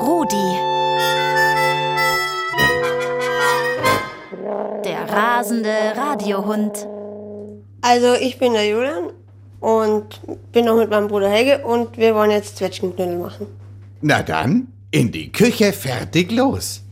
Rudi. Der rasende Radiohund. Also ich bin der Julian und bin noch mit meinem Bruder Helge und wir wollen jetzt Zwetschgenknödel machen. Na dann, in die Küche fertig los.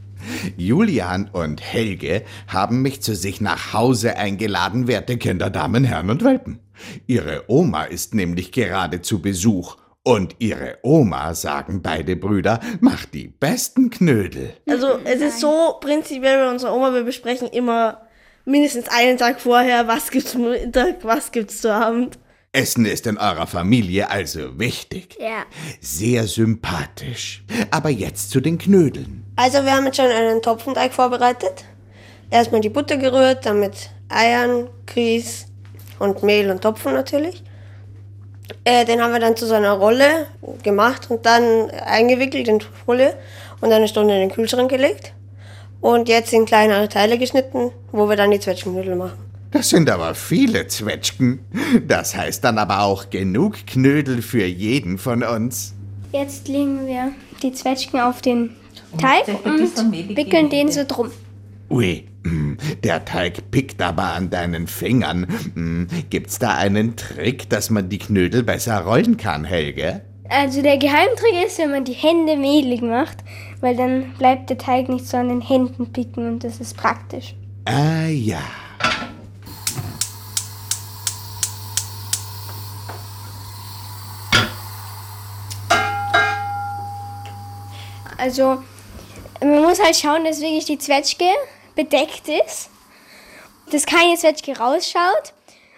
Julian und Helge haben mich zu sich nach Hause eingeladen, werte Kinder, Damen, Herren und Welpen. Ihre Oma ist nämlich gerade zu Besuch. Und ihre Oma, sagen beide Brüder, macht die besten Knödel. Also es ist so prinzipiell bei unserer Oma, wir besprechen immer mindestens einen Tag vorher, was gibt's zum Mittag, was gibt's zu Abend. Essen ist in eurer Familie also wichtig. Ja. Sehr sympathisch. Aber jetzt zu den Knödeln. Also wir haben jetzt schon einen Topfenteig vorbereitet. Erstmal die Butter gerührt, dann mit Eiern, Grieß und Mehl und Topfen natürlich. Äh, den haben wir dann zu so einer Rolle gemacht und dann eingewickelt in Folie und eine Stunde in den Kühlschrank gelegt. Und jetzt in kleinere Teile geschnitten, wo wir dann die Zwetschgenknödel machen. Das sind aber viele Zwetschgen. Das heißt dann aber auch genug Knödel für jeden von uns. Jetzt legen wir die Zwetschgen auf den Teig und wickeln den so drum. Ui, der Teig pickt aber an deinen Fingern. Mm, Gibt's da einen Trick, dass man die Knödel besser rollen kann, Helge? Also der Geheimtrick ist, wenn man die Hände mehlig macht, weil dann bleibt der Teig nicht so an den Händen picken und das ist praktisch. Ah ja. Also man muss halt schauen, dass wirklich die Zwetschge bedeckt ist, dass keine Zwetschge rausschaut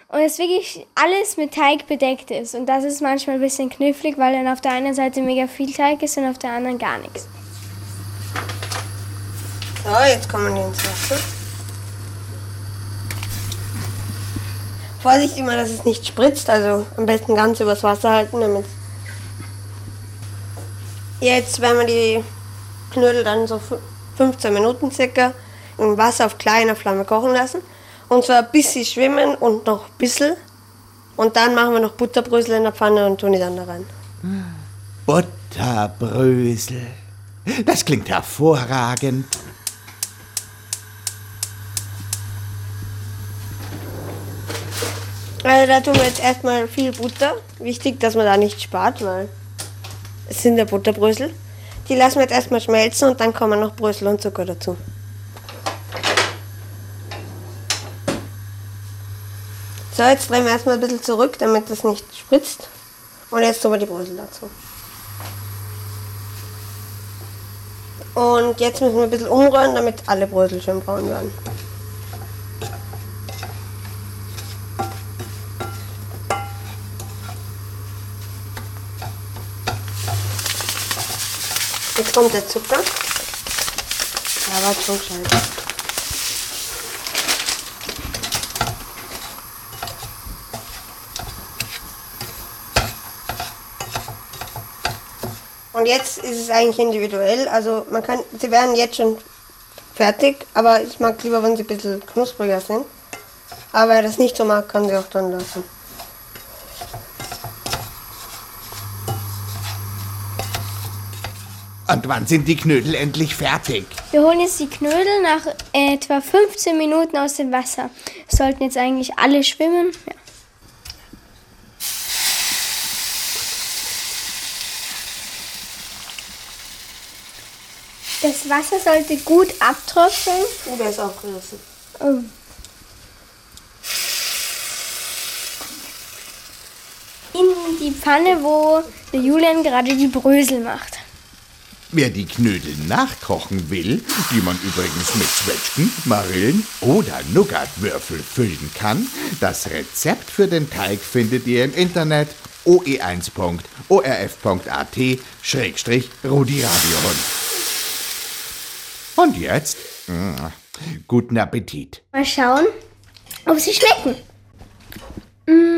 und dass wirklich alles mit Teig bedeckt ist. Und das ist manchmal ein bisschen knifflig, weil dann auf der einen Seite mega viel Teig ist und auf der anderen gar nichts. So, jetzt kommen die ins Wasser. Vorsicht immer, dass es nicht spritzt, also am besten ganz übers Wasser halten, damit. Jetzt werden wir die Knödel dann so fü- 15 Minuten circa im Wasser auf kleiner Flamme kochen lassen. Und zwar bis sie schwimmen und noch ein bisschen. Und dann machen wir noch Butterbrösel in der Pfanne und tun die dann da rein. Butterbrösel. Das klingt hervorragend. Also da tun wir jetzt erstmal viel Butter. Wichtig, dass man da nicht spart, weil es sind ja Butterbrösel. Die lassen wir jetzt erstmal schmelzen und dann kommen noch Brösel und Zucker dazu. So, jetzt drehen wir erstmal ein bisschen zurück, damit das nicht spritzt. Und jetzt tun wir die Brösel dazu. Und jetzt müssen wir ein bisschen umrühren, damit alle Brösel schön braun werden. Jetzt kommt der Zucker. Ja, war schon gescheit. Und jetzt ist es eigentlich individuell. Also man kann, sie werden jetzt schon fertig, aber ich mag lieber, wenn sie ein bisschen knuspriger sind. Aber wer das nicht so mag, kann sie auch dann lassen. Und wann sind die Knödel endlich fertig? Wir holen jetzt die Knödel nach etwa 15 Minuten aus dem Wasser. Sollten jetzt eigentlich alle schwimmen. Ja. Das Wasser sollte gut abtropfen. Oh, der ist aufgerissen. Oh. In die Pfanne, wo der Julian gerade die Brösel macht. Wer die Knödel nachkochen will, die man übrigens mit Zwetschgen, Marillen oder Nougatwürfel füllen kann, das Rezept für den Teig findet ihr im Internet oe1.orf.at-rudi Radiohund. Und jetzt, mm, guten Appetit. Mal schauen, ob sie schmecken. Mm,